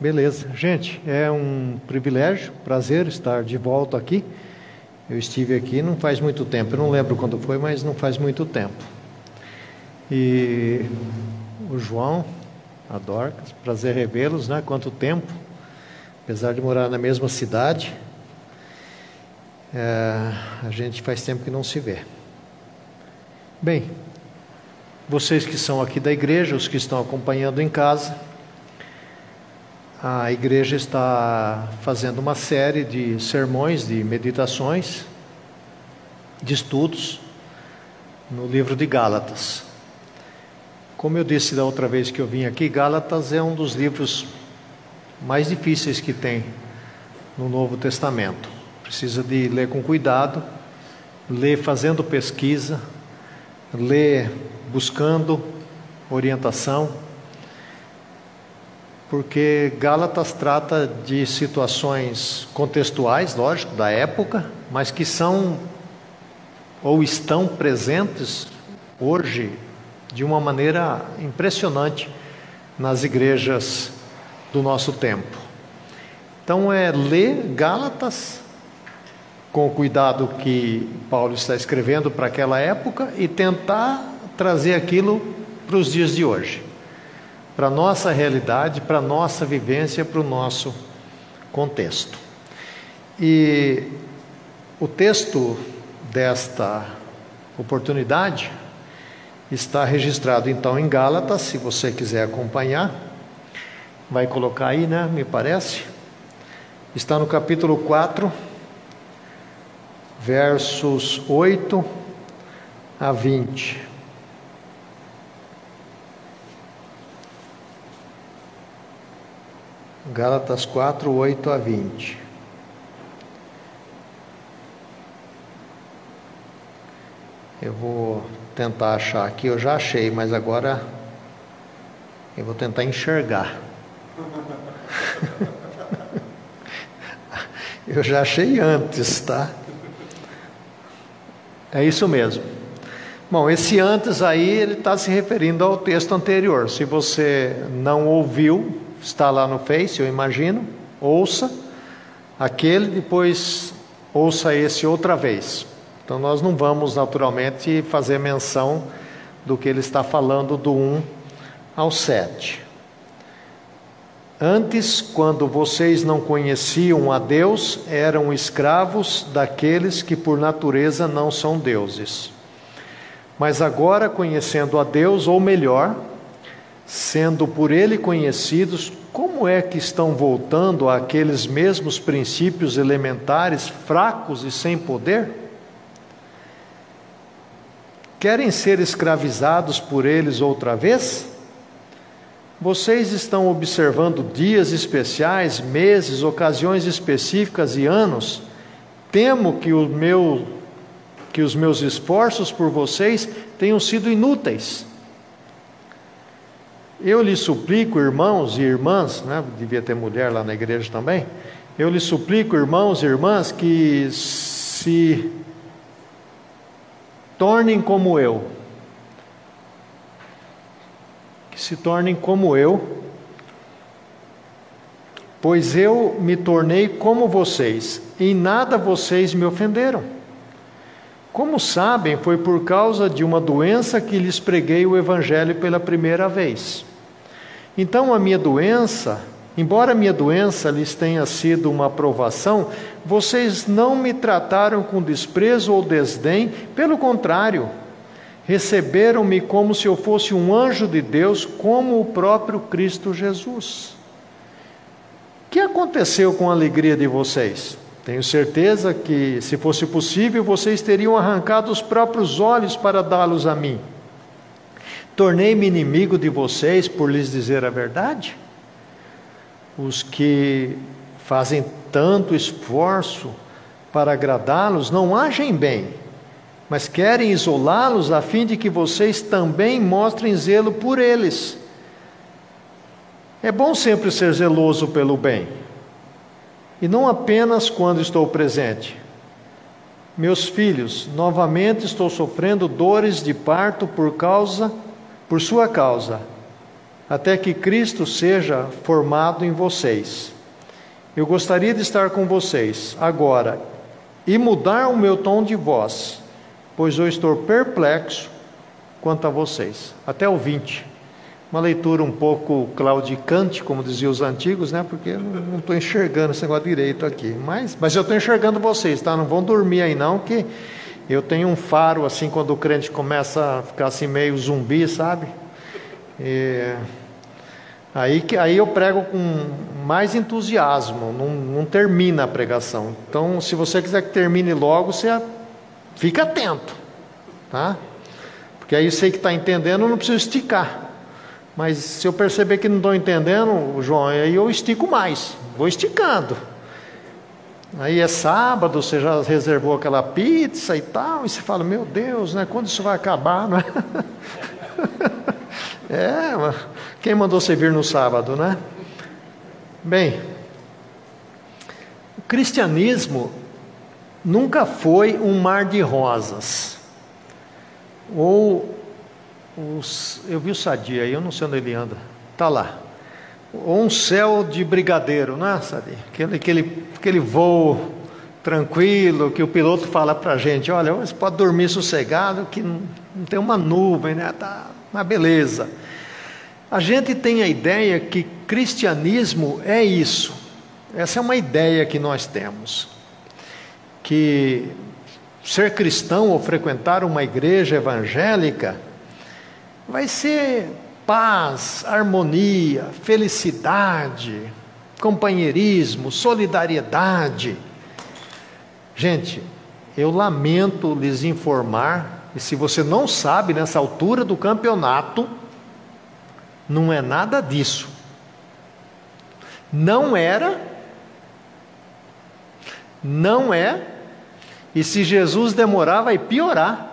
Beleza. Gente, é um privilégio, prazer estar de volta aqui. Eu estive aqui não faz muito tempo, eu não lembro quando foi, mas não faz muito tempo. E o João, a Dorcas, prazer revê-los, né? Quanto tempo, apesar de morar na mesma cidade, é, a gente faz tempo que não se vê. Bem, vocês que são aqui da igreja, os que estão acompanhando em casa, a igreja está fazendo uma série de sermões, de meditações, de estudos no livro de Gálatas. Como eu disse da outra vez que eu vim aqui, Gálatas é um dos livros mais difíceis que tem no Novo Testamento. Precisa de ler com cuidado, ler fazendo pesquisa, ler buscando orientação porque Gálatas trata de situações contextuais, lógico, da época, mas que são ou estão presentes hoje de uma maneira impressionante nas igrejas do nosso tempo. Então é ler Gálatas com o cuidado que Paulo está escrevendo para aquela época e tentar trazer aquilo para os dias de hoje para a nossa realidade, para a nossa vivência, para o nosso contexto. E o texto desta oportunidade está registrado então em Gálatas, se você quiser acompanhar, vai colocar aí, né? Me parece. Está no capítulo 4, versos 8 a 20. Gálatas 4, 8 a 20. Eu vou tentar achar aqui, eu já achei, mas agora eu vou tentar enxergar. eu já achei antes, tá? É isso mesmo. Bom, esse antes aí ele está se referindo ao texto anterior. Se você não ouviu, está lá no Face, eu imagino. Ouça aquele, depois ouça esse outra vez. Então nós não vamos naturalmente fazer menção do que ele está falando do 1 ao 7. Antes, quando vocês não conheciam a Deus, eram escravos daqueles que por natureza não são deuses. Mas agora, conhecendo a Deus, ou melhor, sendo por ele conhecidos, como é que estão voltando àqueles mesmos princípios elementares fracos e sem poder? Querem ser escravizados por eles outra vez? Vocês estão observando dias especiais, meses, ocasiões específicas e anos? Temo que, o meu, que os meus esforços por vocês tenham sido inúteis. Eu lhe suplico, irmãos e irmãs, né? devia ter mulher lá na igreja também. Eu lhe suplico, irmãos e irmãs, que se tornem como eu. Que se tornem como eu, pois eu me tornei como vocês, em nada vocês me ofenderam. Como sabem, foi por causa de uma doença que lhes preguei o Evangelho pela primeira vez. Então, a minha doença, embora a minha doença lhes tenha sido uma aprovação, vocês não me trataram com desprezo ou desdém, pelo contrário, receberam-me como se eu fosse um anjo de Deus, como o próprio Cristo Jesus. O que aconteceu com a alegria de vocês? Tenho certeza que, se fosse possível, vocês teriam arrancado os próprios olhos para dá-los a mim. Tornei-me inimigo de vocês por lhes dizer a verdade? Os que fazem tanto esforço para agradá-los não agem bem, mas querem isolá-los a fim de que vocês também mostrem zelo por eles. É bom sempre ser zeloso pelo bem, e não apenas quando estou presente. Meus filhos, novamente estou sofrendo dores de parto por causa por sua causa. até que Cristo seja formado em vocês. Eu gostaria de estar com vocês agora e mudar o meu tom de voz, pois eu estou perplexo quanto a vocês. Até o 20. Uma leitura um pouco claudicante, como diziam os antigos, né? Porque eu não estou enxergando esse negócio direito aqui. Mas, mas eu estou enxergando vocês, tá? Não vão dormir aí não, que eu tenho um faro assim quando o crente começa a ficar assim meio zumbi, sabe? E, aí, aí eu prego com mais entusiasmo, não, não termina a pregação. Então, se você quiser que termine logo, você fica atento, tá? Porque aí sei que está entendendo, não preciso esticar. Mas se eu perceber que não estou entendendo, João, aí eu estico mais, vou esticando. Aí é sábado, você já reservou aquela pizza e tal, e você fala, meu Deus, né? Quando isso vai acabar, não é? quem mandou você vir no sábado, né? Bem, o cristianismo nunca foi um mar de rosas. Ou os, eu vi o Sadia aí, eu não sei onde ele anda. Está lá. Ou um céu de brigadeiro, não é, Sadia? Aquele, aquele, aquele voo tranquilo que o piloto fala para a gente: olha, você pode dormir sossegado, que não, não tem uma nuvem, né? Tá uma beleza. A gente tem a ideia que cristianismo é isso. Essa é uma ideia que nós temos. Que ser cristão ou frequentar uma igreja evangélica vai ser paz, harmonia, felicidade, companheirismo, solidariedade. Gente, eu lamento lhes informar, e se você não sabe nessa altura do campeonato, não é nada disso. Não era, não é, e se Jesus demorar, vai piorar.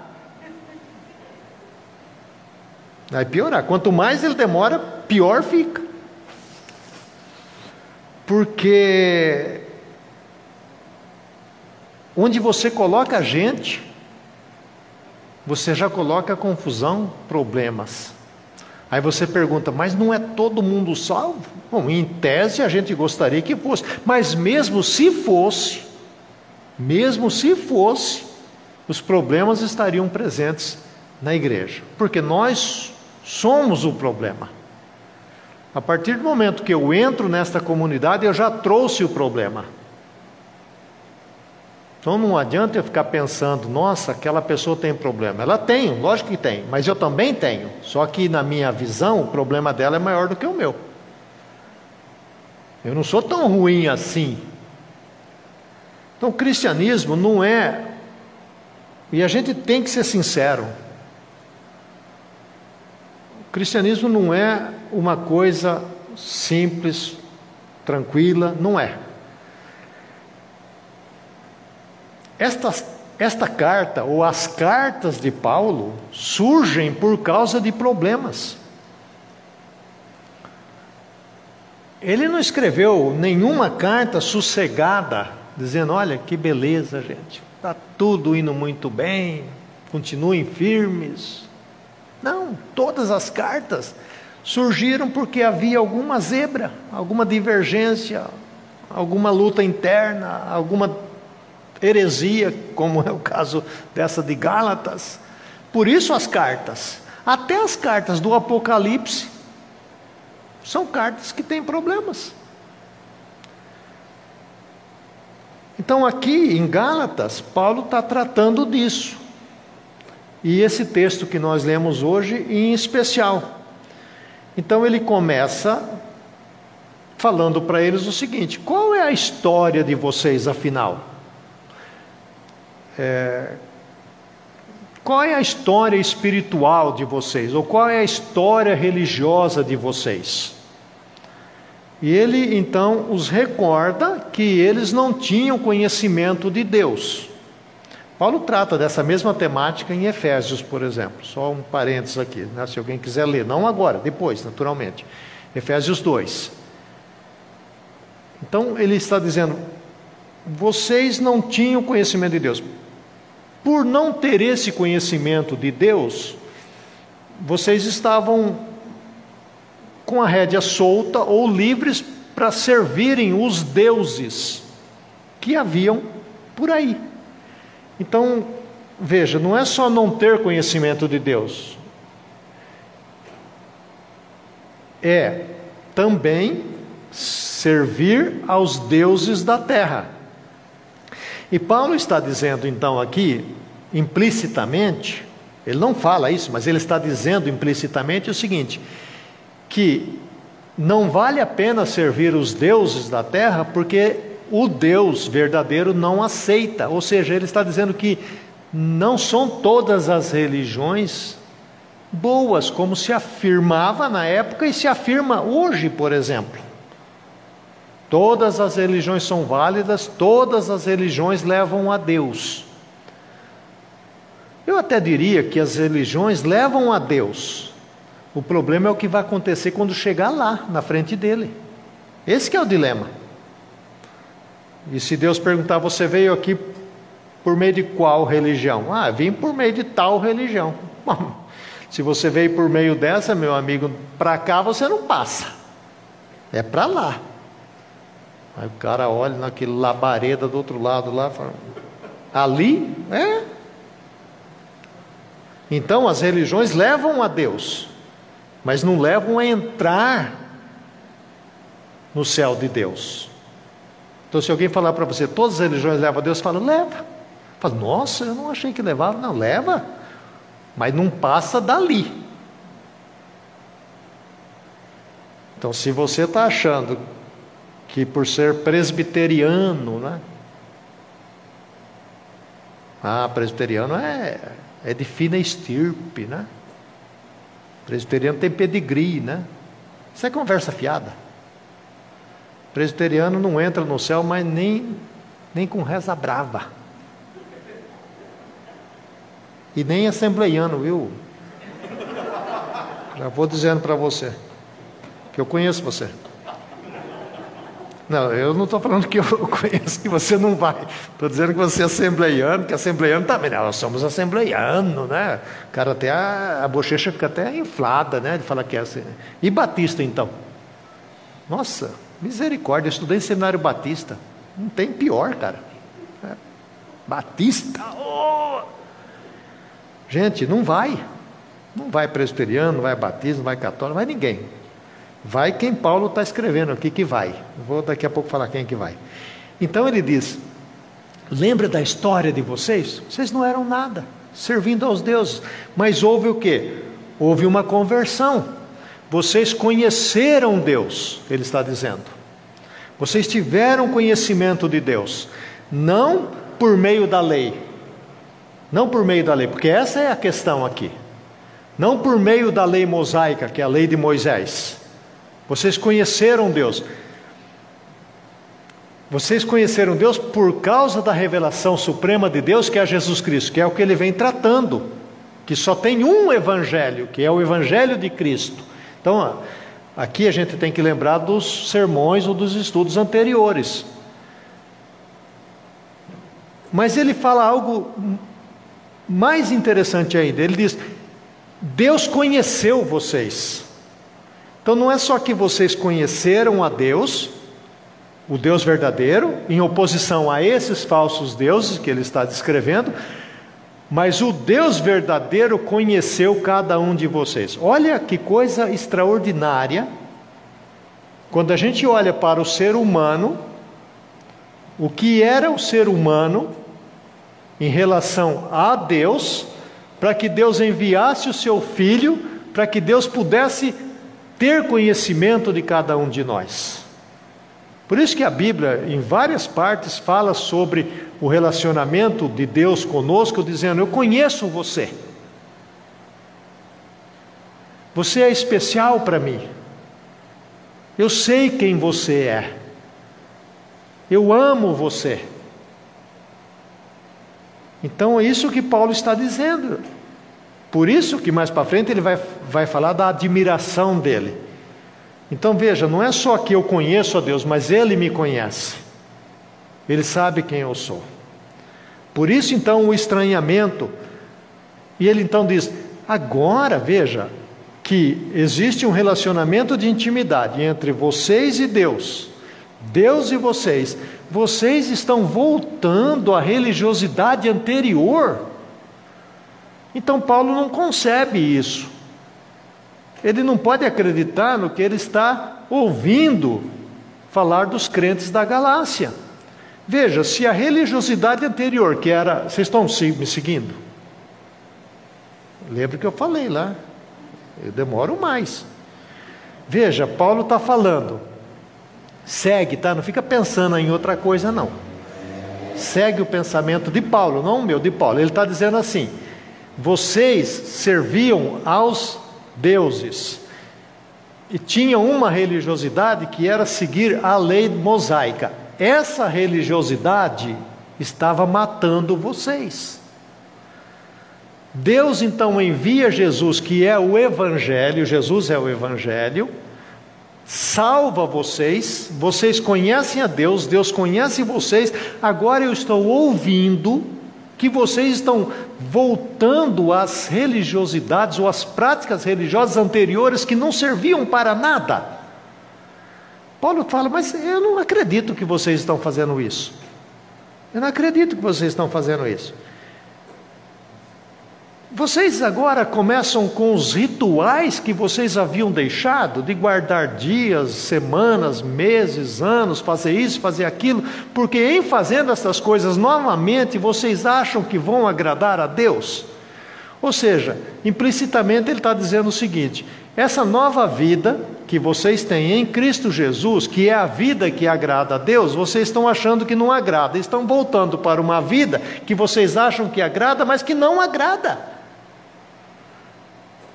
Vai piorar. Quanto mais ele demora, pior fica. Porque onde você coloca a gente, você já coloca confusão, problemas. Aí você pergunta, mas não é todo mundo salvo? Bom, em tese a gente gostaria que fosse, mas mesmo se fosse, mesmo se fosse, os problemas estariam presentes na igreja, porque nós Somos o problema. A partir do momento que eu entro nesta comunidade, eu já trouxe o problema. Então não adianta eu ficar pensando, nossa, aquela pessoa tem problema. Ela tem, lógico que tem, mas eu também tenho. Só que na minha visão, o problema dela é maior do que o meu. Eu não sou tão ruim assim. Então o cristianismo não é. E a gente tem que ser sincero cristianismo não é uma coisa simples, tranquila, não é. Esta, esta carta, ou as cartas de Paulo, surgem por causa de problemas. Ele não escreveu nenhuma carta sossegada, dizendo: olha que beleza, gente, está tudo indo muito bem, continuem firmes. Não, todas as cartas surgiram porque havia alguma zebra, alguma divergência, alguma luta interna, alguma heresia, como é o caso dessa de Gálatas. Por isso as cartas, até as cartas do Apocalipse, são cartas que têm problemas. Então, aqui em Gálatas, Paulo está tratando disso. E esse texto que nós lemos hoje em especial. Então ele começa falando para eles o seguinte: qual é a história de vocês afinal? É, qual é a história espiritual de vocês? Ou qual é a história religiosa de vocês? E ele então os recorda que eles não tinham conhecimento de Deus. Paulo trata dessa mesma temática em Efésios, por exemplo. Só um parênteses aqui, né? se alguém quiser ler. Não agora, depois, naturalmente. Efésios 2. Então, ele está dizendo: vocês não tinham conhecimento de Deus. Por não ter esse conhecimento de Deus, vocês estavam com a rédea solta ou livres para servirem os deuses que haviam por aí. Então, veja, não é só não ter conhecimento de Deus, é também servir aos deuses da terra. E Paulo está dizendo então aqui, implicitamente, ele não fala isso, mas ele está dizendo implicitamente o seguinte: que não vale a pena servir os deuses da terra, porque o Deus verdadeiro não aceita. Ou seja, ele está dizendo que não são todas as religiões boas, como se afirmava na época e se afirma hoje, por exemplo. Todas as religiões são válidas, todas as religiões levam a Deus. Eu até diria que as religiões levam a Deus. O problema é o que vai acontecer quando chegar lá, na frente dele. Esse é o dilema. E se Deus perguntar, você veio aqui por meio de qual religião? Ah, vim por meio de tal religião. Bom, se você veio por meio dessa, meu amigo, para cá você não passa. É para lá. Aí o cara olha naquele labareda do outro lado lá, fala, ali é. Então as religiões levam a Deus, mas não levam a entrar no céu de Deus. Então, se alguém falar para você, todas as religiões levam a Deus, fala, leva. Fala, nossa, eu não achei que levava. Não, leva, mas não passa dali. Então, se você está achando que por ser presbiteriano, né? Ah, presbiteriano é, é de fina estirpe, né? Presbiteriano tem pedigree, né? Isso é conversa fiada. Presbiteriano não entra no céu, mas nem, nem com reza brava. E nem assembleiano, viu? Já vou dizendo para você, que eu conheço você. Não, eu não estou falando que eu conheço que você não vai. Estou dizendo que você é assembleiano, que assembleiano também. Tá, nós somos assembleiano, né? O cara até a, a bochecha fica até inflada, né? De falar que é assim. E Batista, então? Nossa, misericórdia, eu estudei em seminário Batista. Não tem pior, cara. É. Batista, oh! Gente, não vai. Não vai presbiteriano, não vai batista, não vai católico, não vai ninguém. Vai quem Paulo está escrevendo aqui que vai. Vou daqui a pouco falar quem é que vai. Então ele diz: Lembra da história de vocês? Vocês não eram nada, servindo aos deuses. Mas houve o que? Houve uma conversão. Vocês conheceram Deus, ele está dizendo. Vocês tiveram conhecimento de Deus, não por meio da lei. Não por meio da lei, porque essa é a questão aqui. Não por meio da lei mosaica, que é a lei de Moisés. Vocês conheceram Deus. Vocês conheceram Deus por causa da revelação suprema de Deus, que é Jesus Cristo, que é o que ele vem tratando, que só tem um evangelho, que é o evangelho de Cristo. Então, aqui a gente tem que lembrar dos sermões ou dos estudos anteriores. Mas ele fala algo mais interessante ainda. Ele diz: Deus conheceu vocês. Então não é só que vocês conheceram a Deus, o Deus verdadeiro, em oposição a esses falsos deuses que ele está descrevendo, mas o Deus verdadeiro conheceu cada um de vocês. Olha que coisa extraordinária. Quando a gente olha para o ser humano, o que era o ser humano em relação a Deus, para que Deus enviasse o seu filho, para que Deus pudesse ter conhecimento de cada um de nós. Por isso que a Bíblia, em várias partes, fala sobre o relacionamento de Deus conosco, dizendo: Eu conheço você. Você é especial para mim. Eu sei quem você é. Eu amo você. Então é isso que Paulo está dizendo. Por isso que mais para frente ele vai, vai falar da admiração dele. Então veja, não é só que eu conheço a Deus, mas ele me conhece. Ele sabe quem eu sou. Por isso então o estranhamento. E ele então diz: agora, veja, que existe um relacionamento de intimidade entre vocês e Deus, Deus e vocês, vocês estão voltando à religiosidade anterior. Então Paulo não concebe isso. Ele não pode acreditar no que ele está ouvindo falar dos crentes da Galácia. Veja, se a religiosidade anterior, que era. Vocês estão me seguindo? Lembra que eu falei lá? Eu demoro mais. Veja, Paulo está falando. Segue, tá? Não fica pensando em outra coisa, não. Segue o pensamento de Paulo, não o meu, de Paulo. Ele está dizendo assim: vocês serviam aos deuses e tinham uma religiosidade que era seguir a lei mosaica. Essa religiosidade estava matando vocês. Deus então envia Jesus, que é o Evangelho, Jesus é o Evangelho, salva vocês, vocês conhecem a Deus, Deus conhece vocês, agora eu estou ouvindo que vocês estão voltando às religiosidades ou às práticas religiosas anteriores que não serviam para nada. Paulo fala, mas eu não acredito que vocês estão fazendo isso. Eu não acredito que vocês estão fazendo isso. Vocês agora começam com os rituais que vocês haviam deixado, de guardar dias, semanas, meses, anos, fazer isso, fazer aquilo, porque em fazendo essas coisas novamente vocês acham que vão agradar a Deus? Ou seja, implicitamente ele está dizendo o seguinte: essa nova vida que vocês têm em Cristo Jesus, que é a vida que agrada a Deus, vocês estão achando que não agrada, estão voltando para uma vida que vocês acham que agrada, mas que não agrada.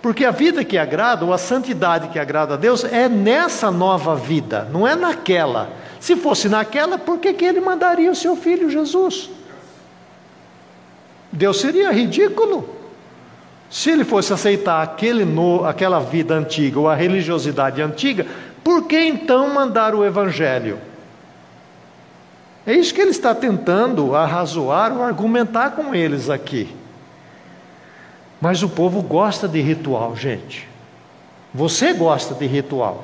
Porque a vida que agrada, ou a santidade que agrada a Deus, é nessa nova vida, não é naquela. Se fosse naquela, por que, que ele mandaria o seu filho Jesus? Deus seria ridículo. Se ele fosse aceitar aquele no, aquela vida antiga ou a religiosidade antiga, por que então mandar o Evangelho? É isso que ele está tentando arrazoar ou argumentar com eles aqui. Mas o povo gosta de ritual, gente. Você gosta de ritual.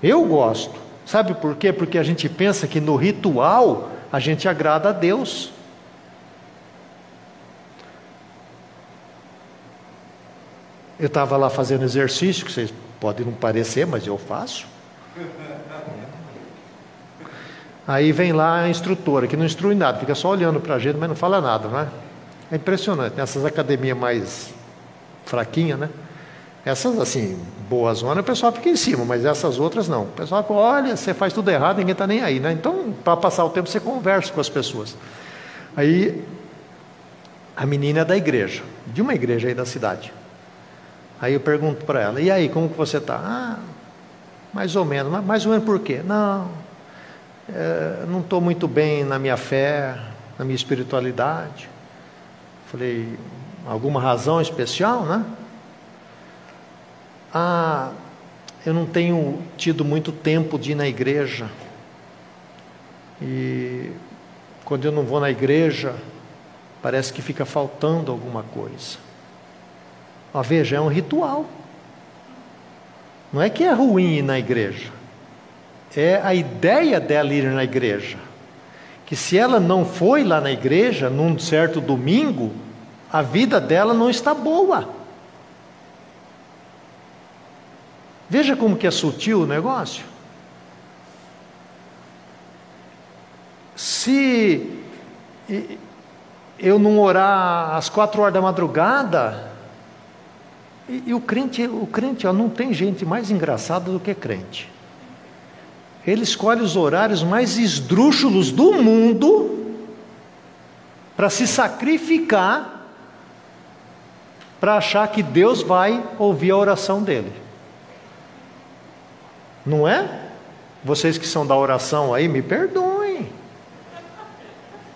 Eu gosto. Sabe por quê? Porque a gente pensa que no ritual a gente agrada a Deus. Eu estava lá fazendo exercício, que vocês podem não parecer, mas eu faço. Aí vem lá a instrutora, que não instrui nada, fica só olhando para a gente, mas não fala nada, não é? Impressionante. Nessas academias mais fraquinhas, né? Essas, assim, boas zonas, o pessoal fica em cima, mas essas outras não. O pessoal fala, olha, você faz tudo errado, ninguém está nem aí, né? Então, para passar o tempo, você conversa com as pessoas. Aí, a menina é da igreja, de uma igreja aí da cidade. Aí eu pergunto para ela, e aí, como que você está? Ah, mais ou menos. Mais ou menos por quê? Não, é, não estou muito bem na minha fé, na minha espiritualidade. Falei, alguma razão especial, né? Ah, eu não tenho tido muito tempo de ir na igreja. E quando eu não vou na igreja, parece que fica faltando alguma coisa. Ó, veja, é um ritual. Não é que é ruim ir na igreja. É a ideia dela ir na igreja. Que se ela não foi lá na igreja, num certo domingo, a vida dela não está boa. Veja como que é sutil o negócio. Se eu não orar às quatro horas da madrugada, e, e o crente, o crente ó, não tem gente mais engraçada do que crente. Ele escolhe os horários mais esdrúxulos do mundo para se sacrificar para achar que Deus vai ouvir a oração dele. Não é? Vocês que são da oração aí, me perdoem.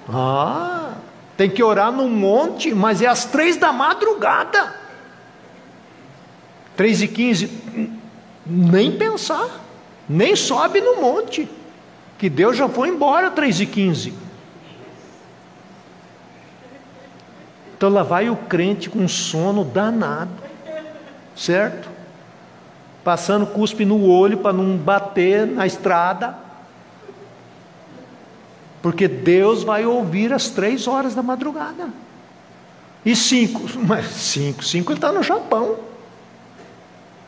Ah, tem que orar no monte, mas é às três da madrugada. Três e quinze, nem pensar, nem sobe no monte, que Deus já foi embora três e quinze. Então lá vai o crente com sono danado. certo? Passando cuspe no olho para não bater na estrada. Porque Deus vai ouvir às três horas da madrugada. E cinco, mas cinco, cinco ele está no Japão.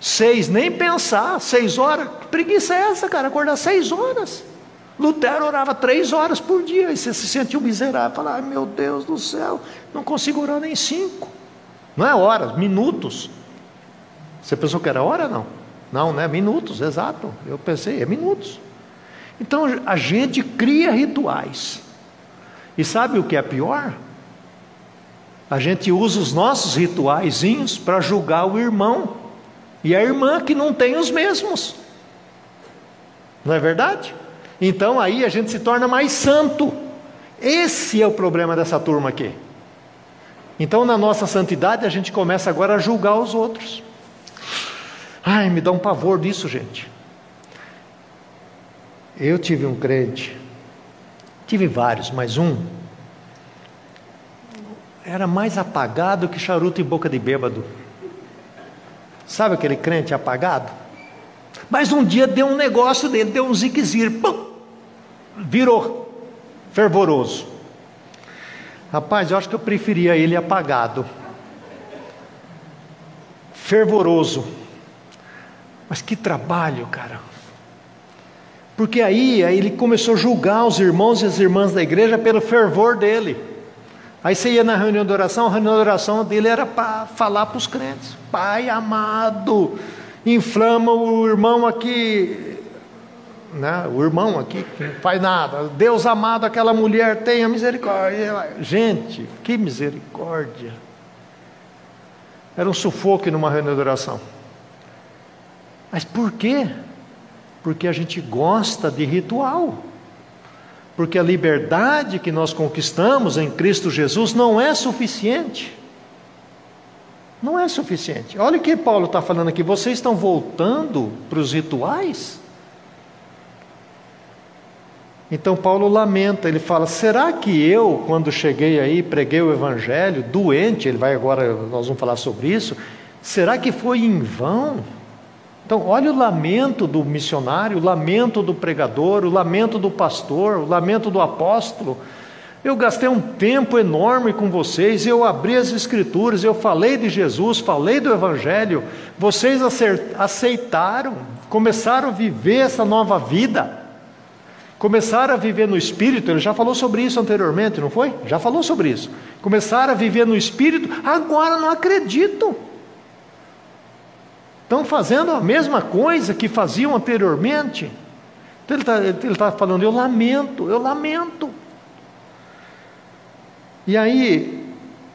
Seis, nem pensar, seis horas. Que preguiça é essa, cara? Acordar seis horas. Lutero orava três horas por dia e você se sentiu miserável. Fala, ai meu Deus do céu, não consigo orar nem cinco. Não é horas, minutos. Você pensou que era hora? Não. Não, né? Minutos, exato. Eu pensei, é minutos. Então a gente cria rituais. E sabe o que é pior? A gente usa os nossos rituaizinhos para julgar o irmão e a irmã que não tem os mesmos. Não é verdade? Então aí a gente se torna mais santo. Esse é o problema dessa turma aqui. Então, na nossa santidade, a gente começa agora a julgar os outros. Ai, me dá um pavor disso, gente. Eu tive um crente, tive vários, mas um era mais apagado que charuto em boca de bêbado. Sabe aquele crente apagado? Mas um dia deu um negócio dele, deu um ziquezir, pum, virou fervoroso. Rapaz, eu acho que eu preferia ele apagado, fervoroso. Mas que trabalho, cara. Porque aí, aí ele começou a julgar os irmãos e as irmãs da igreja pelo fervor dele. Aí você ia na reunião de oração, a reunião de oração dele era para falar para os crentes: Pai amado, inflama o irmão aqui, né? o irmão aqui que não faz nada. Deus amado, aquela mulher tenha misericórdia. Gente, que misericórdia. Era um sufoco numa reunião de oração. Mas por quê? Porque a gente gosta de ritual. Porque a liberdade que nós conquistamos em Cristo Jesus não é suficiente. Não é suficiente. Olha o que Paulo está falando aqui. Vocês estão voltando para os rituais? Então Paulo lamenta, ele fala: será que eu, quando cheguei aí, preguei o evangelho, doente, ele vai agora, nós vamos falar sobre isso, será que foi em vão? Então, olha o lamento do missionário, o lamento do pregador, o lamento do pastor, o lamento do apóstolo. Eu gastei um tempo enorme com vocês, eu abri as Escrituras, eu falei de Jesus, falei do Evangelho, vocês aceitaram, começaram a viver essa nova vida, começaram a viver no Espírito, ele já falou sobre isso anteriormente, não foi? Já falou sobre isso. Começaram a viver no Espírito, agora não acreditam. Estão fazendo a mesma coisa que faziam anteriormente. Então ele está tá falando, eu lamento, eu lamento. E aí,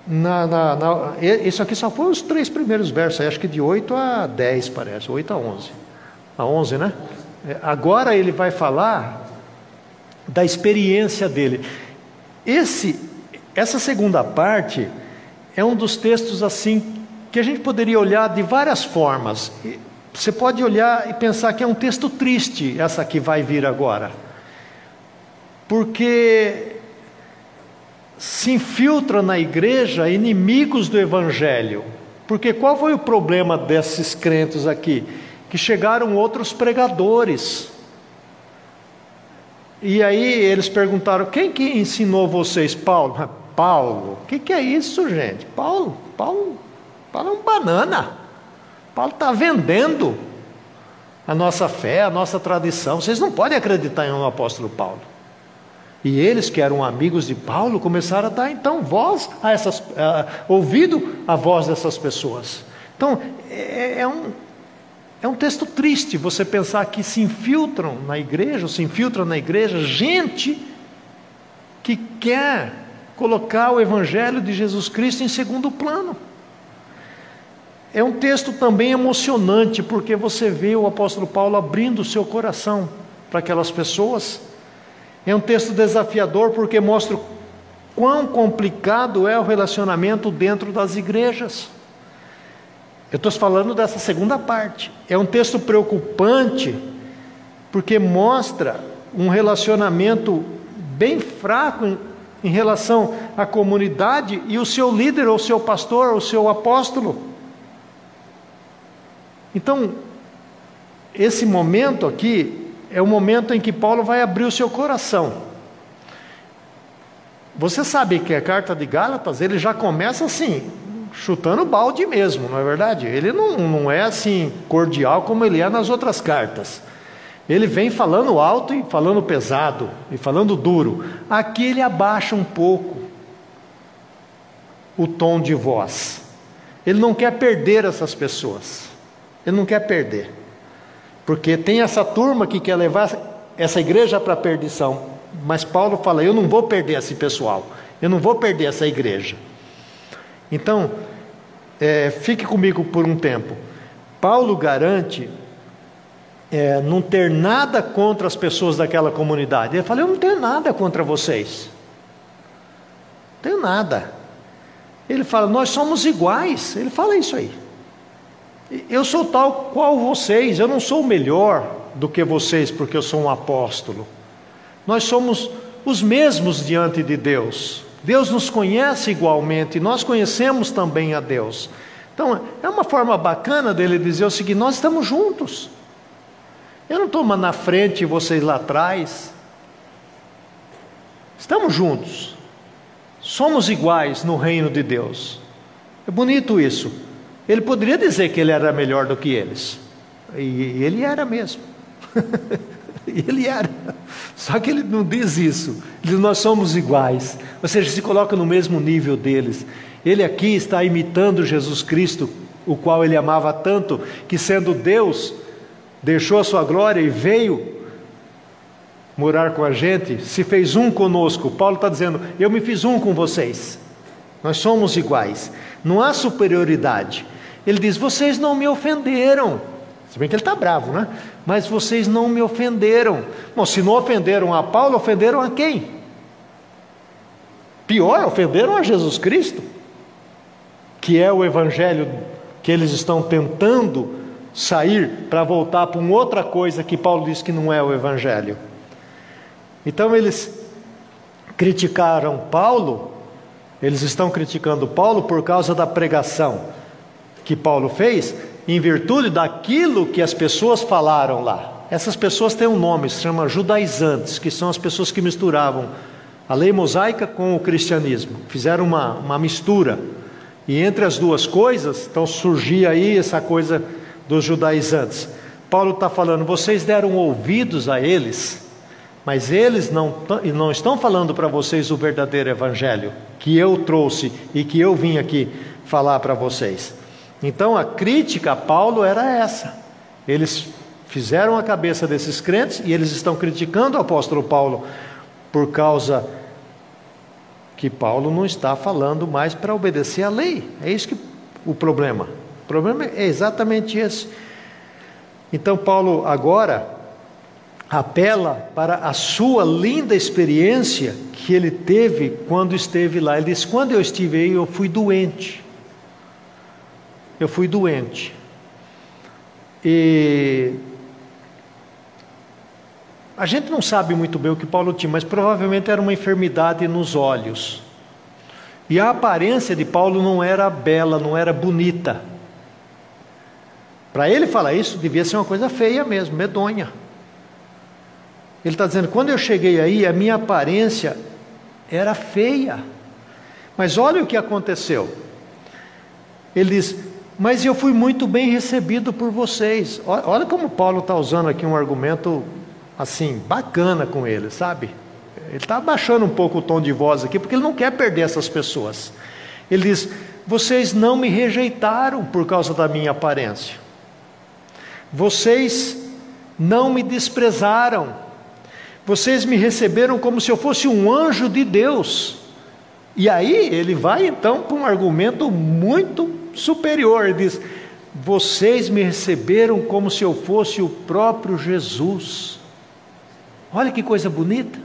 na, na, na, isso aqui só foi os três primeiros versos, acho que de 8 a 10 parece, 8 a 11. A 11, né? É, agora ele vai falar da experiência dele. Esse, essa segunda parte é um dos textos assim que a gente poderia olhar de várias formas. Você pode olhar e pensar que é um texto triste, essa que vai vir agora, porque se infiltram na igreja inimigos do Evangelho. Porque qual foi o problema desses crentes aqui? Que chegaram outros pregadores. E aí eles perguntaram: quem que ensinou vocês? Paulo. Paulo. O que, que é isso, gente? Paulo. Paulo Paulo é um banana. Paulo está vendendo a nossa fé, a nossa tradição. Vocês não podem acreditar em um apóstolo Paulo. E eles que eram amigos de Paulo começaram a dar então voz a essas, uh, ouvido a voz dessas pessoas. Então é, é, um, é um texto triste você pensar que se infiltram na igreja, se infiltram na igreja gente que quer colocar o evangelho de Jesus Cristo em segundo plano. É um texto também emocionante, porque você vê o apóstolo Paulo abrindo o seu coração para aquelas pessoas. É um texto desafiador, porque mostra quão complicado é o relacionamento dentro das igrejas. Eu estou falando dessa segunda parte. É um texto preocupante, porque mostra um relacionamento bem fraco em, relação à comunidade e o seu líder, ou seu pastor, ou seu apóstolo. Então, esse momento aqui é o momento em que Paulo vai abrir o seu coração. Você sabe que a carta de Gálatas, ele já começa assim, chutando balde mesmo, não é verdade? Ele não, não é assim cordial como ele é nas outras cartas. Ele vem falando alto e falando pesado e falando duro. Aqui ele abaixa um pouco o tom de voz. Ele não quer perder essas pessoas. Ele não quer perder. Porque tem essa turma que quer levar essa igreja para a perdição. Mas Paulo fala: eu não vou perder esse pessoal. Eu não vou perder essa igreja. Então, é, fique comigo por um tempo. Paulo garante é, não ter nada contra as pessoas daquela comunidade. Ele fala: Eu não tenho nada contra vocês. Não tenho nada. Ele fala: Nós somos iguais. Ele fala isso aí. Eu sou tal qual vocês. Eu não sou melhor do que vocês porque eu sou um apóstolo. Nós somos os mesmos diante de Deus. Deus nos conhece igualmente, nós conhecemos também a Deus. Então, é uma forma bacana dele dizer o seguinte: nós estamos juntos. Eu não estou na frente e vocês lá atrás. Estamos juntos. Somos iguais no reino de Deus. É bonito isso. Ele poderia dizer que ele era melhor do que eles. E ele era mesmo. ele era. Só que ele não diz isso. Ele diz, nós somos iguais. Ou seja, se coloca no mesmo nível deles. Ele aqui está imitando Jesus Cristo, o qual ele amava tanto, que sendo Deus, deixou a sua glória e veio morar com a gente, se fez um conosco. Paulo está dizendo: Eu me fiz um com vocês. Nós somos iguais. Não há superioridade. Ele diz: Vocês não me ofenderam. Se bem que ele está bravo, né? Mas vocês não me ofenderam. Bom, se não ofenderam a Paulo, ofenderam a quem? Pior, ofenderam a Jesus Cristo, que é o evangelho que eles estão tentando sair para voltar para uma outra coisa que Paulo diz que não é o evangelho. Então eles criticaram Paulo, eles estão criticando Paulo por causa da pregação que Paulo fez, em virtude daquilo que as pessoas falaram lá. Essas pessoas têm um nome, se chama judaizantes, que são as pessoas que misturavam a lei mosaica com o cristianismo, fizeram uma, uma mistura. E entre as duas coisas, então surgia aí essa coisa dos judaizantes. Paulo está falando, vocês deram ouvidos a eles, mas eles não, não estão falando para vocês o verdadeiro evangelho que eu trouxe e que eu vim aqui falar para vocês. Então a crítica a Paulo era essa. Eles fizeram a cabeça desses crentes e eles estão criticando o apóstolo Paulo por causa que Paulo não está falando mais para obedecer à lei. É isso que o problema. O problema é exatamente esse. Então Paulo agora apela para a sua linda experiência que ele teve quando esteve lá. Ele diz: "Quando eu estive aí, eu fui doente eu fui doente. E a gente não sabe muito bem o que Paulo tinha, mas provavelmente era uma enfermidade nos olhos. E a aparência de Paulo não era bela, não era bonita. Para ele falar isso, devia ser uma coisa feia mesmo, medonha. Ele está dizendo: quando eu cheguei aí, a minha aparência era feia. Mas olha o que aconteceu. Ele diz: mas eu fui muito bem recebido por vocês. Olha como Paulo está usando aqui um argumento assim, bacana com ele, sabe? Ele está abaixando um pouco o tom de voz aqui, porque ele não quer perder essas pessoas. Ele diz: Vocês não me rejeitaram por causa da minha aparência. Vocês não me desprezaram. Vocês me receberam como se eu fosse um anjo de Deus. E aí ele vai então para um argumento muito superior. Ele diz: Vocês me receberam como se eu fosse o próprio Jesus. Olha que coisa bonita.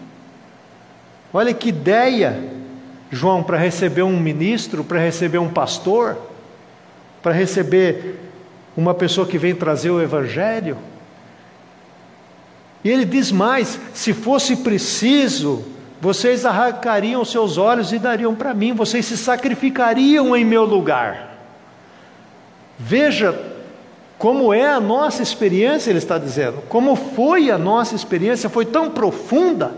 Olha que ideia, João, para receber um ministro, para receber um pastor, para receber uma pessoa que vem trazer o Evangelho. E ele diz mais: se fosse preciso, vocês arrancariam seus olhos e dariam para mim, vocês se sacrificariam em meu lugar. Veja Como é a nossa experiência, ele está dizendo. Como foi a nossa experiência, foi tão profunda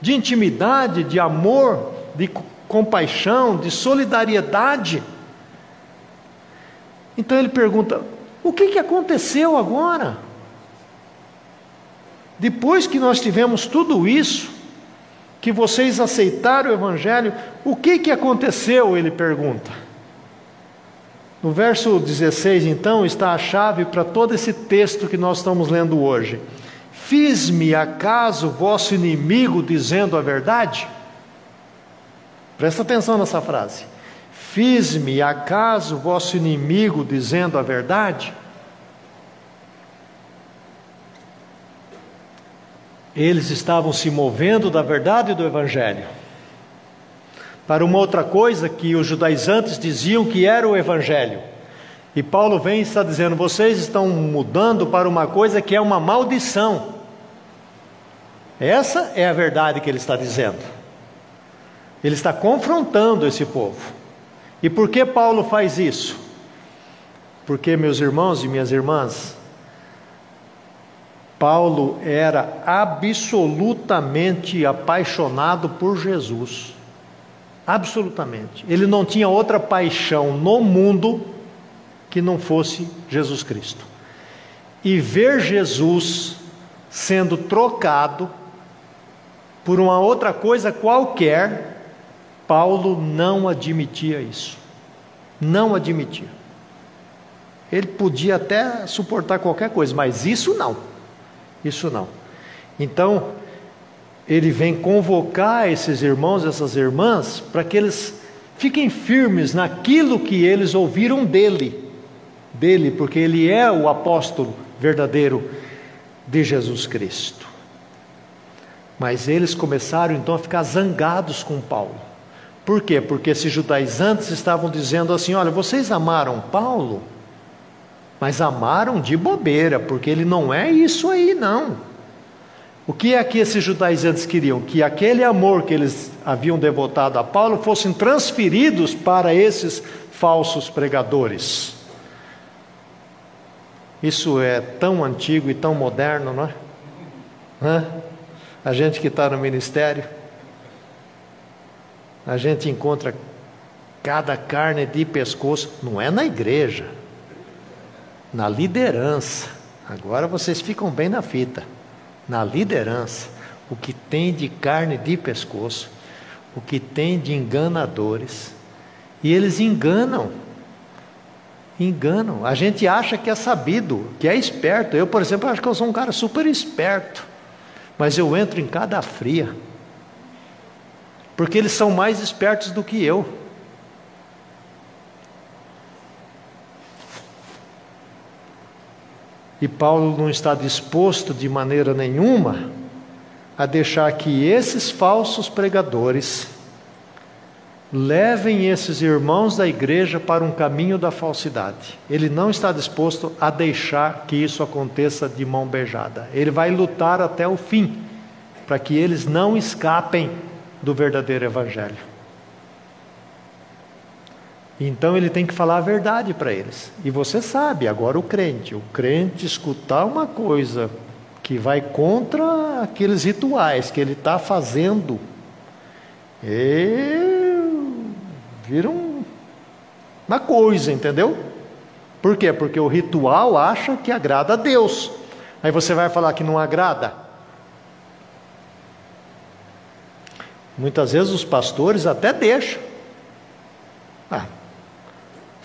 de intimidade, de amor, de compaixão, de solidariedade. Então ele pergunta: o que, que aconteceu agora? Depois que nós tivemos tudo isso, que vocês aceitaram o Evangelho, o que, que aconteceu? Ele pergunta. No verso 16, então, está a chave para todo esse texto que nós estamos lendo hoje. Fiz-me acaso vosso inimigo dizendo a verdade? Presta atenção nessa frase. Fiz-me acaso vosso inimigo dizendo a verdade? Eles estavam se movendo da verdade do Evangelho para uma outra coisa que os judaizantes diziam que era o Evangelho. E Paulo vem e está dizendo: vocês estão mudando para uma coisa que é uma maldição. Essa é a verdade que ele está dizendo. Ele está confrontando esse povo. E por que Paulo faz isso? Porque, meus irmãos e minhas irmãs, Paulo era absolutamente apaixonado por Jesus. Absolutamente. Ele não tinha outra paixão no mundo que não fosse Jesus Cristo. E ver Jesus sendo trocado por uma outra coisa qualquer, Paulo não admitia isso. Não admitia. Ele podia até suportar qualquer coisa, mas isso não. Isso não. Então, ele vem convocar esses irmãos, essas irmãs, para que eles fiquem firmes naquilo que eles ouviram dele, dele, porque ele é o apóstolo verdadeiro de Jesus Cristo. Mas eles começaram então a ficar zangados com Paulo. Por quê? Porque esses judaizantes estavam dizendo assim: olha, vocês amaram Paulo, mas amaram de bobeira, porque ele não é isso aí, não. O que é que esses judaizantes queriam? Que aquele amor que eles haviam devotado a Paulo fossem transferidos para esses falsos pregadores. Isso é tão antigo e tão moderno, não é? Hã? A gente que está no ministério, a gente encontra cada carne de pescoço, não é na igreja, na liderança. Agora vocês ficam bem na fita na liderança, o que tem de carne de pescoço, o que tem de enganadores. E eles enganam. Enganam. A gente acha que é sabido, que é esperto. Eu, por exemplo, acho que eu sou um cara super esperto. Mas eu entro em cada fria. Porque eles são mais espertos do que eu. E Paulo não está disposto de maneira nenhuma a deixar que esses falsos pregadores levem esses irmãos da igreja para um caminho da falsidade. Ele não está disposto a deixar que isso aconteça de mão beijada. Ele vai lutar até o fim para que eles não escapem do verdadeiro evangelho. Então ele tem que falar a verdade para eles. E você sabe, agora o crente, o crente escutar uma coisa que vai contra aqueles rituais que ele está fazendo, e vira um, uma coisa, entendeu? Por quê? Porque o ritual acha que agrada a Deus. Aí você vai falar que não agrada. Muitas vezes os pastores até deixam.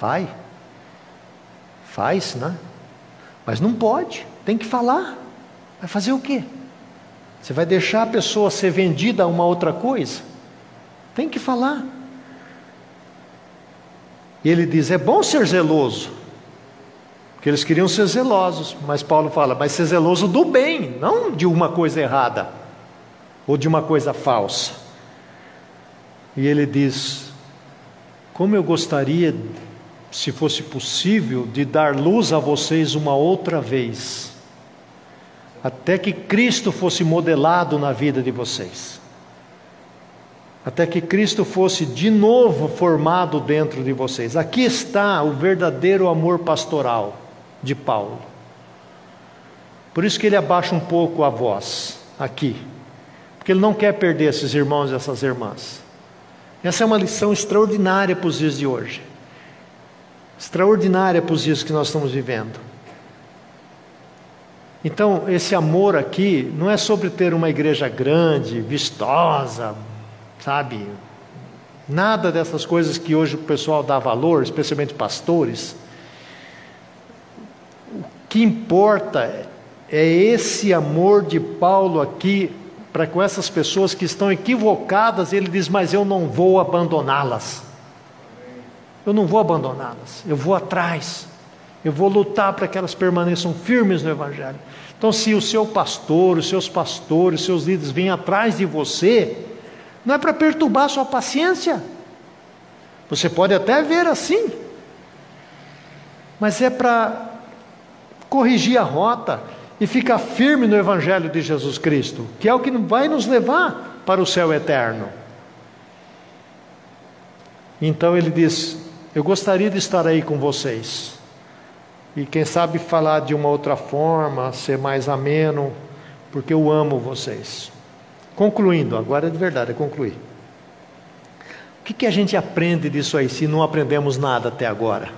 Vai. Faz, né? Mas não pode, tem que falar. Vai fazer o quê? Você vai deixar a pessoa ser vendida a uma outra coisa? Tem que falar. E ele diz: é bom ser zeloso. Porque eles queriam ser zelosos, mas Paulo fala: mas ser zeloso do bem, não de uma coisa errada ou de uma coisa falsa. E ele diz: como eu gostaria se fosse possível, de dar luz a vocês uma outra vez, até que Cristo fosse modelado na vida de vocês, até que Cristo fosse de novo formado dentro de vocês. Aqui está o verdadeiro amor pastoral. de Paulo. Por isso que ele abaixa um pouco a voz aqui, porque ele não quer perder esses irmãos e essas irmãs. Essa é uma lição extraordinária para os dias de hoje. Extraordinária para os dias que nós estamos vivendo. Então, esse amor aqui não é sobre ter uma igreja grande, vistosa, sabe? Nada dessas coisas que hoje o pessoal dá valor, especialmente pastores. O que importa é esse amor de Paulo aqui para com essas pessoas que estão equivocadas, ele diz: Mas eu não vou abandoná-las. Eu não vou abandoná-las, eu vou atrás. Eu vou lutar para que elas permaneçam firmes no Evangelho. Então, se o seu pastor, os seus pastores, os seus líderes vêm atrás de você, não é para perturbar a sua paciência. Você pode até ver assim, mas é para corrigir a rota e ficar firme no Evangelho de Jesus Cristo, que é o que vai nos levar para o céu eterno. Então ele diz: Eu gostaria de estar aí com vocês e quem sabe falar de uma outra forma, ser mais ameno, porque eu amo vocês. Concluindo, agora é de verdade, é concluir. O que, que a gente aprende disso aí se não aprendemos nada até agora?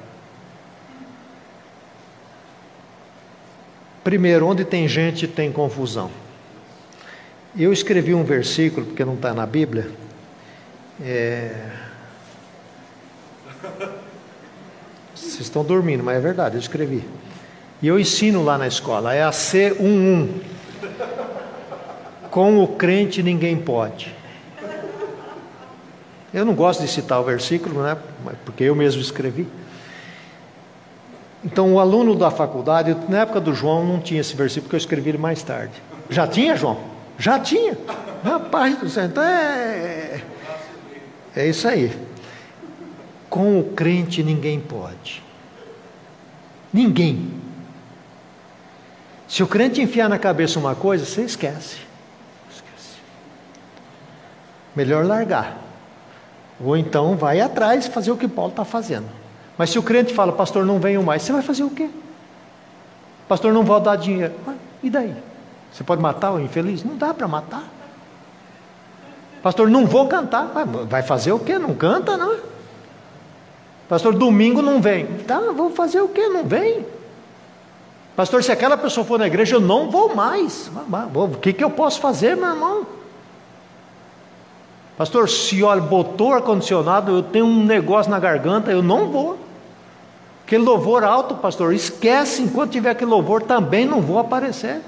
Primeiro, onde tem gente tem confusão. Eu escrevi um versículo, porque não está na Bíblia. É... Vocês estão dormindo, mas é verdade, eu escrevi. E eu ensino lá na escola, é a C11. Com o crente ninguém pode. Eu não gosto de citar o versículo, né? Porque eu mesmo escrevi. Então, o aluno da faculdade, na época do João, não tinha esse versículo, porque eu escrevi ele mais tarde. Já tinha, João? Já tinha. Rapaz do céu, então é. É isso aí. Com o crente ninguém pode. Ninguém. Se o crente enfiar na cabeça uma coisa, você esquece. esquece. Melhor largar. Ou então vai atrás fazer o que Paulo está fazendo. Mas se o crente fala, pastor, não venho mais, você vai fazer o quê? Pastor, não vou dar dinheiro. e daí? Você pode matar o infeliz? Não dá para matar. Pastor, não vou cantar. Vai fazer o quê? Não canta, não? Pastor, domingo não vem. Tá, vou fazer o quê? Não vem. Pastor, se aquela pessoa for na igreja, eu não vou mais. O que, que eu posso fazer, meu irmão? Pastor, se olha, botou ar-condicionado, eu tenho um negócio na garganta, eu não vou. Aquele louvor alto, pastor, esquece, enquanto tiver aquele louvor, também não vou aparecer.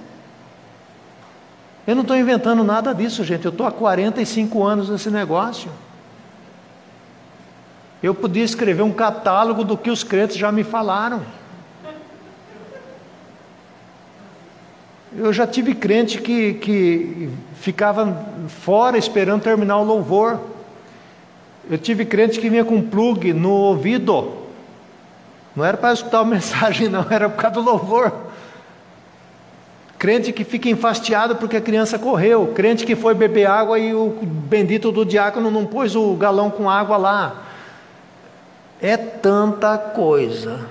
Eu não estou inventando nada disso, gente. Eu estou há 45 anos nesse negócio. Eu podia escrever um catálogo do que os crentes já me falaram. Eu já tive crente que, que ficava fora esperando terminar o louvor. Eu tive crente que vinha com plug no ouvido. Não era para escutar a mensagem, não, era por causa do louvor. Crente que fica enfastiado porque a criança correu. Crente que foi beber água e o bendito do diácono não pôs o galão com água lá. É tanta coisa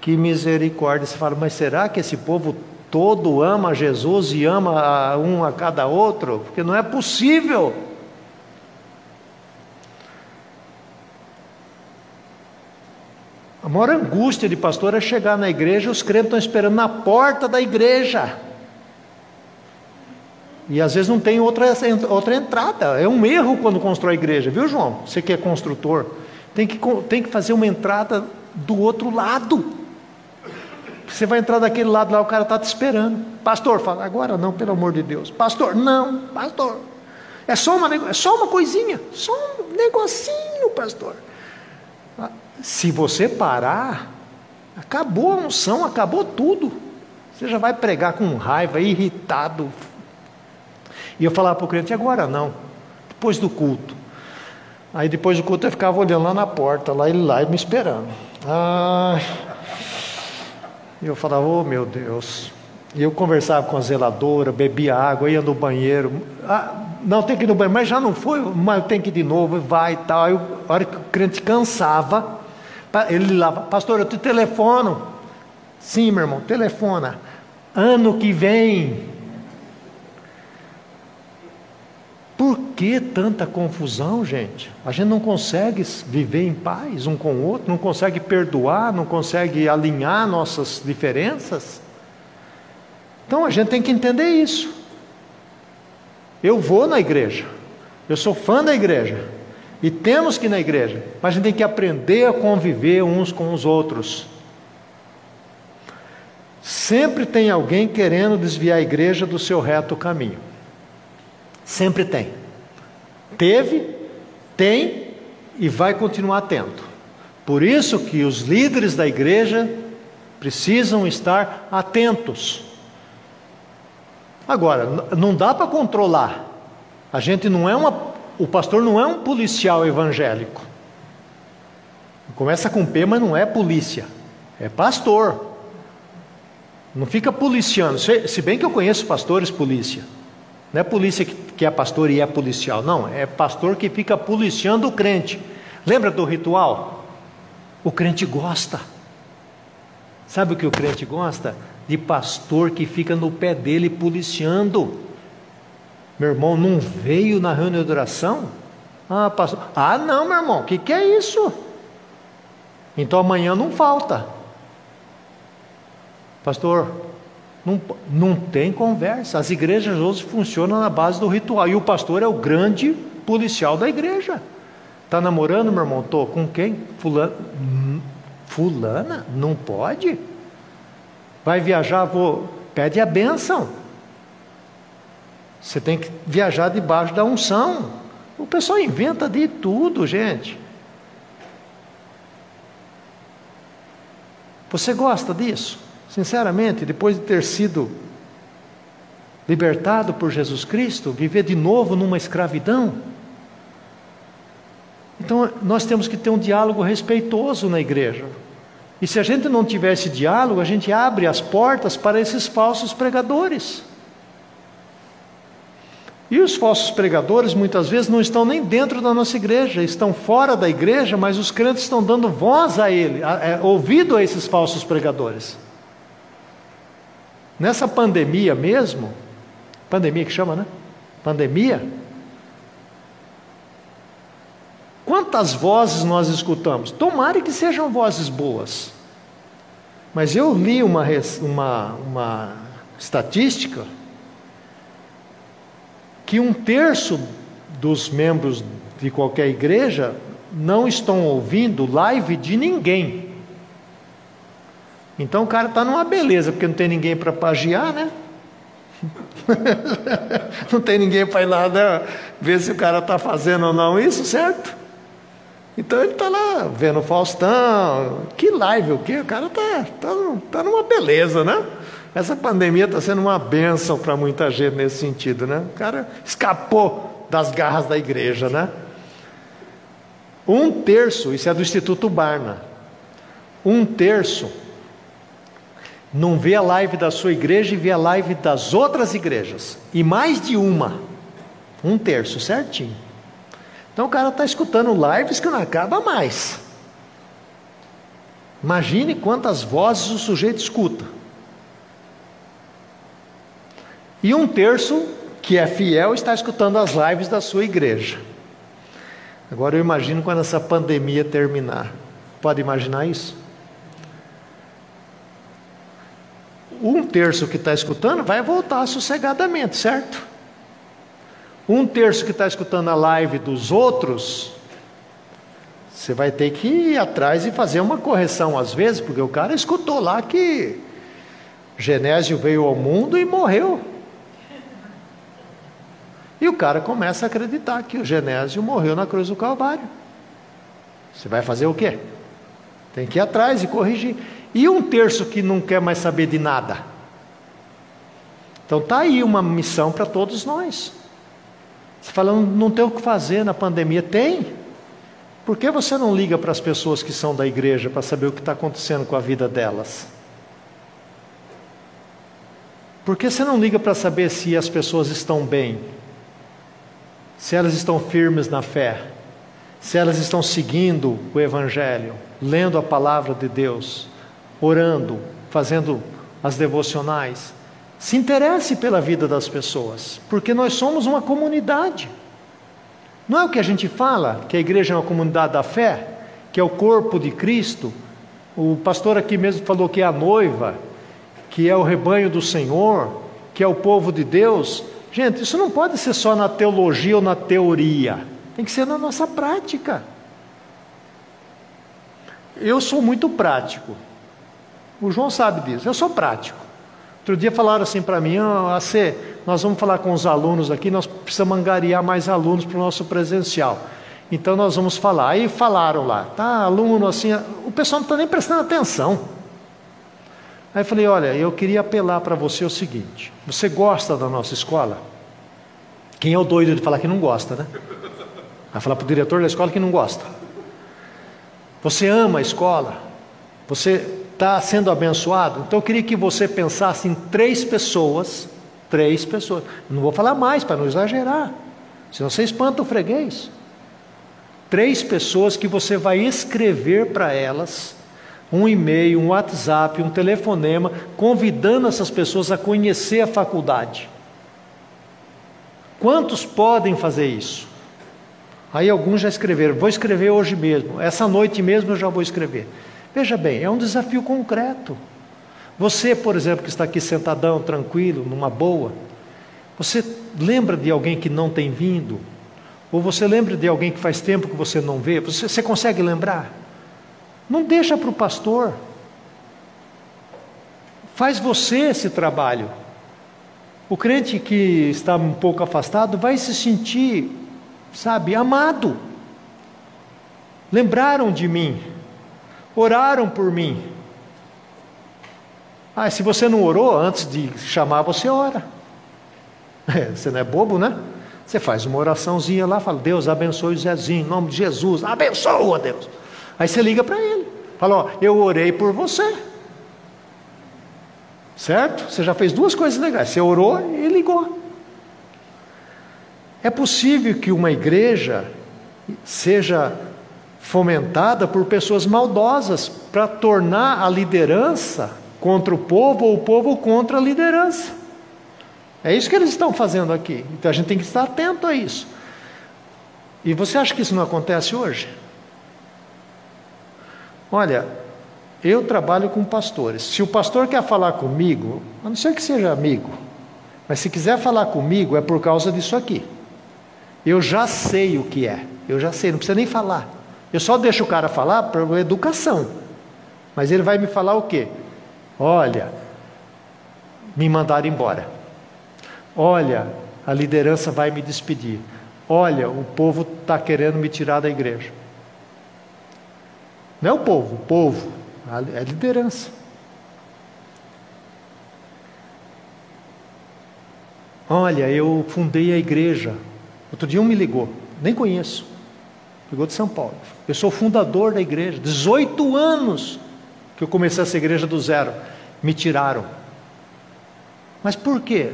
que misericórdia. Você fala, mas será que esse povo todo ama Jesus e ama um a cada outro? Porque não é possível. A maior angústia de pastor é chegar na igreja os crentes estão esperando na porta da igreja. E às vezes não tem outra, outra entrada. É um erro quando constrói igreja, viu, João? Você que é construtor tem que, tem que fazer uma entrada do outro lado. Você vai entrar daquele lado lá, o cara está te esperando. Pastor, fala, agora não, pelo amor de Deus. Pastor, não, pastor. É só uma, é só uma coisinha, só um negocinho, pastor. Ah, se você parar, acabou a unção, acabou tudo. Você já vai pregar com raiva, irritado. E eu falar para o crente, agora não, depois do culto. Aí depois do culto eu ficava olhando lá na porta, lá ele lá me esperando. Ah, eu falava, oh meu Deus. E eu conversava com a zeladora, bebia água, ia no banheiro. Ah, não, tem que ir no banheiro, mas já não foi, mas tem que ir de novo, vai e tal. Aí, a hora que o crente cansava, ele lá, pastor, eu te telefono. Sim, meu irmão, telefona. Ano que vem. Por que tanta confusão, gente? A gente não consegue viver em paz um com o outro, não consegue perdoar, não consegue alinhar nossas diferenças. Então a gente tem que entender isso. Eu vou na igreja, eu sou fã da igreja, e temos que ir na igreja, mas a gente tem que aprender a conviver uns com os outros. Sempre tem alguém querendo desviar a igreja do seu reto caminho. Sempre tem. Teve, tem e vai continuar tendo. Por isso que os líderes da igreja precisam estar atentos. Agora, não dá para controlar. A gente não é uma. O pastor não é um policial evangélico. Começa com P, mas não é polícia. É pastor. Não fica policiando. Se bem que eu conheço pastores polícia. Não é polícia que é pastor e é policial, não, é pastor que fica policiando o crente. Lembra do ritual? O crente gosta. Sabe o que o crente gosta? De pastor que fica no pé dele policiando. Meu irmão não veio na reunião de oração? Ah, pastor. Ah, não, meu irmão, o que, que é isso? Então amanhã não falta. Pastor, não, não tem conversa. As igrejas hoje funcionam na base do ritual. E o pastor é o grande policial da igreja. Está namorando, meu irmão? Tô com quem? Fulana. Hum, fulana? Não pode? Vai viajar, vou. Pede a bênção. Você tem que viajar debaixo da unção. O pessoal inventa de tudo, gente. Você gosta disso? Sinceramente, depois de ter sido libertado por Jesus Cristo, viver de novo numa escravidão. Então, nós temos que ter um diálogo respeitoso na igreja. E se a gente não tiver esse diálogo, a gente abre as portas para esses falsos pregadores. E os falsos pregadores muitas vezes não estão nem dentro da nossa igreja, estão fora da igreja, mas os crentes estão dando voz a ele, a, a, é, ouvido a esses falsos pregadores. Nessa pandemia mesmo, pandemia que chama, né? Pandemia. Quantas vozes nós escutamos? Tomara que sejam vozes boas. Mas eu li uma, uma, uma estatística que um terço dos membros de qualquer igreja não estão ouvindo live de ninguém. Então o cara está numa beleza, porque não tem ninguém para pagiar, né? não tem ninguém para ir lá né? ver se o cara está fazendo ou não isso, certo? Então ele está lá vendo o Faustão. Que live o quê? O cara está tá, tá numa beleza, né? Essa pandemia está sendo uma benção para muita gente nesse sentido, né? O cara escapou das garras da igreja, né? Um terço, isso é do Instituto Barna, um terço não vê a live da sua igreja e vê a live das outras igrejas. E mais de uma. Um terço, certinho. Então o cara está escutando lives que não acaba mais. Imagine quantas vozes o sujeito escuta. E um terço, que é fiel, está escutando as lives da sua igreja. Agora eu imagino quando essa pandemia terminar. Pode imaginar isso? Um terço que está escutando vai voltar sossegadamente, certo? Um terço que está escutando a live dos outros, você vai ter que ir atrás e fazer uma correção às vezes, porque o cara escutou lá que Genésio veio ao mundo e morreu. E o cara começa a acreditar que o Genésio morreu na cruz do Calvário. Você vai fazer o quê? Tem que ir atrás e corrigir. E um terço que não quer mais saber de nada? Então está aí uma missão para todos nós. Você falando, não tem o que fazer na pandemia? Tem. Por que você não liga para as pessoas que são da igreja para saber o que está acontecendo com a vida delas? Por que você não liga para saber se as pessoas estão bem? Se elas estão firmes na fé? Se elas estão seguindo o Evangelho? Lendo a palavra de Deus? Orando, fazendo as devocionais. Se interesse pela vida das pessoas, porque nós somos uma comunidade. Não é o que a gente fala, que a igreja é uma comunidade da fé, que é o corpo de Cristo. O pastor aqui mesmo falou que é a noiva, que é o rebanho do Senhor, que é o povo de Deus. Gente, isso não pode ser só na teologia ou na teoria, tem que ser na nossa prática. Eu sou muito prático. O João sabe disso. Eu sou prático. Outro dia falaram assim para mim, oh, AC, nós vamos falar com os alunos aqui, nós precisamos angariar mais alunos para o nosso presencial. Então nós vamos falar. Aí falaram lá, tá, aluno assim, o pessoal não está nem prestando atenção. Aí falei, olha, eu queria apelar para você o seguinte, você gosta da nossa escola? Quem é o doido de falar que não gosta, né? Vai falar para o diretor da escola que não gosta. Você ama a escola? Você está sendo abençoado? Então eu queria que você pensasse em três pessoas, três pessoas. Não vou falar mais para não exagerar, senão você espanta o freguês. Três pessoas que você vai escrever para elas um e-mail, um WhatsApp, um telefonema, convidando essas pessoas a conhecer a faculdade. Quantos podem fazer isso? Aí alguns já escreveram, vou escrever hoje mesmo, essa noite mesmo eu já vou escrever. Veja bem, é um desafio concreto. Você, por exemplo, que está aqui sentadão, tranquilo, numa boa, você lembra de alguém que não tem vindo? Ou você lembra de alguém que faz tempo que você não vê? Você, você consegue lembrar? Não deixa para o pastor. Faz você esse trabalho. O crente que está um pouco afastado vai se sentir sabe, amado. Lembraram de mim, oraram por mim. Ah, se você não orou antes de chamar, você ora. É, você não é bobo, né? Você faz uma oraçãozinha lá, fala, Deus abençoe o Zezinho, em nome de Jesus, abençoa Deus. Aí você liga para ele, fala, ó, eu orei por você. Certo? Você já fez duas coisas legais. Você orou e ligou. É possível que uma igreja seja fomentada por pessoas maldosas para tornar a liderança contra o povo ou o povo contra a liderança. É isso que eles estão fazendo aqui. Então a gente tem que estar atento a isso. E você acha que isso não acontece hoje? Olha, eu trabalho com pastores. Se o pastor quer falar comigo, a não ser que seja amigo, mas se quiser falar comigo é por causa disso aqui. Eu já sei o que é, eu já sei, não precisa nem falar. Eu só deixo o cara falar por educação. Mas ele vai me falar o quê? Olha, me mandaram embora. Olha, a liderança vai me despedir. Olha, o povo está querendo me tirar da igreja. Não é o povo, o povo, é a liderança. Olha, eu fundei a igreja. Outro dia um me ligou, nem conheço. Ligou de São Paulo. Eu sou fundador da igreja. 18 anos que eu comecei essa igreja do zero. Me tiraram. Mas por quê?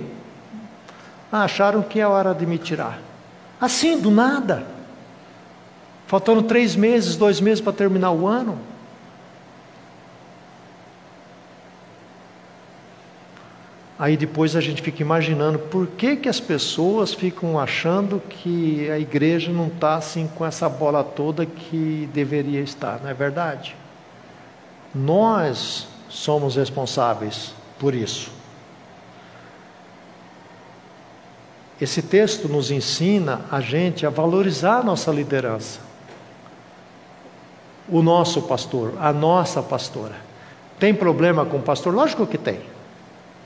Ah, acharam que é hora de me tirar. Assim, do nada. Faltando três meses, dois meses para terminar o ano. Aí depois a gente fica imaginando por que, que as pessoas ficam achando que a igreja não está assim com essa bola toda que deveria estar, não é verdade? Nós somos responsáveis por isso. Esse texto nos ensina a gente a valorizar a nossa liderança, o nosso pastor, a nossa pastora. Tem problema com o pastor? Lógico que tem.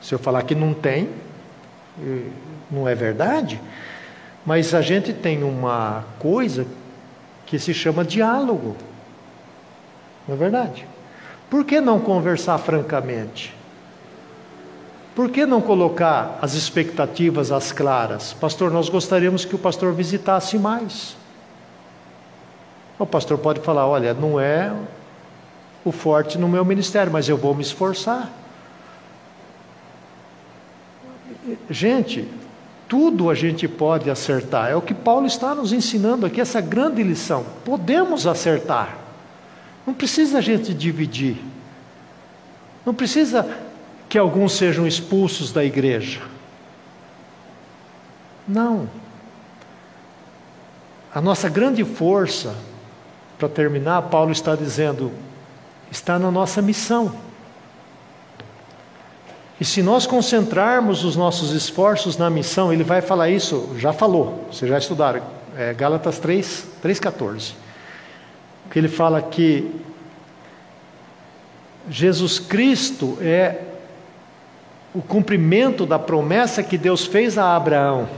Se eu falar que não tem, não é verdade, mas a gente tem uma coisa que se chama diálogo. Não é verdade? Por que não conversar francamente? Por que não colocar as expectativas às claras? Pastor, nós gostaríamos que o pastor visitasse mais. O pastor pode falar: olha, não é o forte no meu ministério, mas eu vou me esforçar. Gente, tudo a gente pode acertar. É o que Paulo está nos ensinando aqui, essa grande lição. Podemos acertar. Não precisa a gente dividir. Não precisa que alguns sejam expulsos da igreja. Não. A nossa grande força, para terminar, Paulo está dizendo, está na nossa missão. E se nós concentrarmos os nossos esforços na missão, ele vai falar isso, já falou, vocês já estudaram, é Gálatas 3, 3,14. Que ele fala que Jesus Cristo é o cumprimento da promessa que Deus fez a Abraão.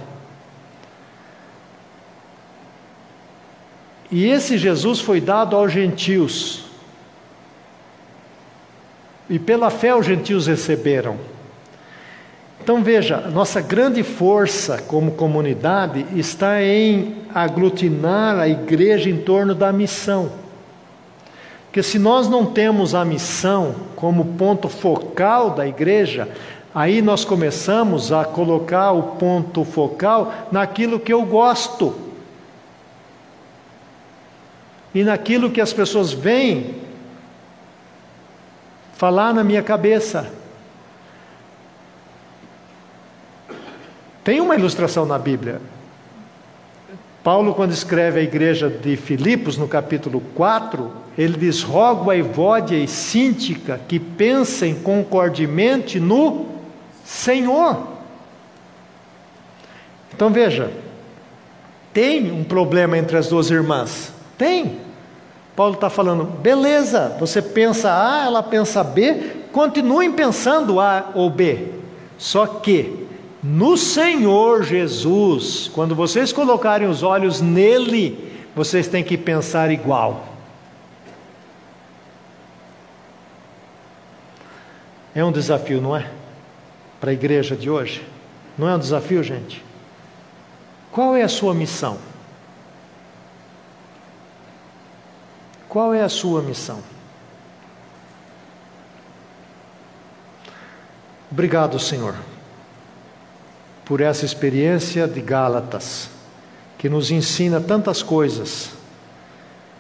E esse Jesus foi dado aos gentios. E pela fé os gentios receberam. Então veja, nossa grande força como comunidade está em aglutinar a igreja em torno da missão. Porque se nós não temos a missão como ponto focal da igreja, aí nós começamos a colocar o ponto focal naquilo que eu gosto. E naquilo que as pessoas veem falar na minha cabeça. Tem uma ilustração na Bíblia. Paulo, quando escreve a igreja de Filipos, no capítulo 4, ele diz: Rogo a Evódia e Síntica que pensem concordemente no Senhor. Então veja, tem um problema entre as duas irmãs? Tem. Paulo está falando, beleza, você pensa A, ela pensa B, continuem pensando A ou B. Só que no Senhor Jesus, quando vocês colocarem os olhos nele, vocês têm que pensar igual. É um desafio, não é? Para a igreja de hoje? Não é um desafio, gente? Qual é a sua missão? Qual é a sua missão? Obrigado, Senhor, por essa experiência de Gálatas, que nos ensina tantas coisas,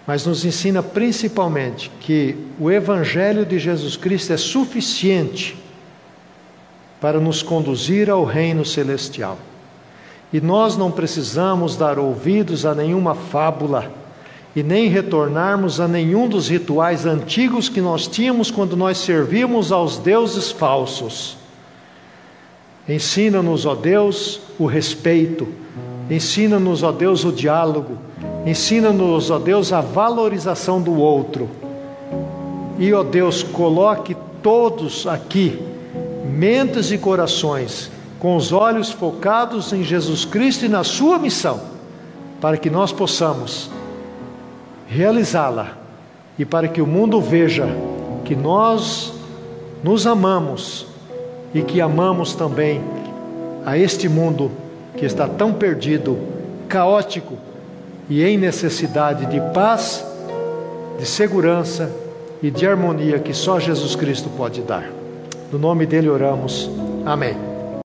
mas nos ensina principalmente que o Evangelho de Jesus Cristo é suficiente para nos conduzir ao reino celestial. E nós não precisamos dar ouvidos a nenhuma fábula e nem retornarmos a nenhum dos rituais antigos que nós tínhamos quando nós servíamos aos deuses falsos. Ensina-nos, ó Deus, o respeito, ensina-nos, ó Deus, o diálogo, ensina-nos, ó Deus, a valorização do outro. E, ó Deus, coloque todos aqui, mentes e corações, com os olhos focados em Jesus Cristo e na Sua missão, para que nós possamos realizá-la e para que o mundo veja que nós nos amamos e que amamos também a este mundo que está tão perdido, caótico e em necessidade de paz, de segurança e de harmonia que só Jesus Cristo pode dar. No nome dele oramos. Amém.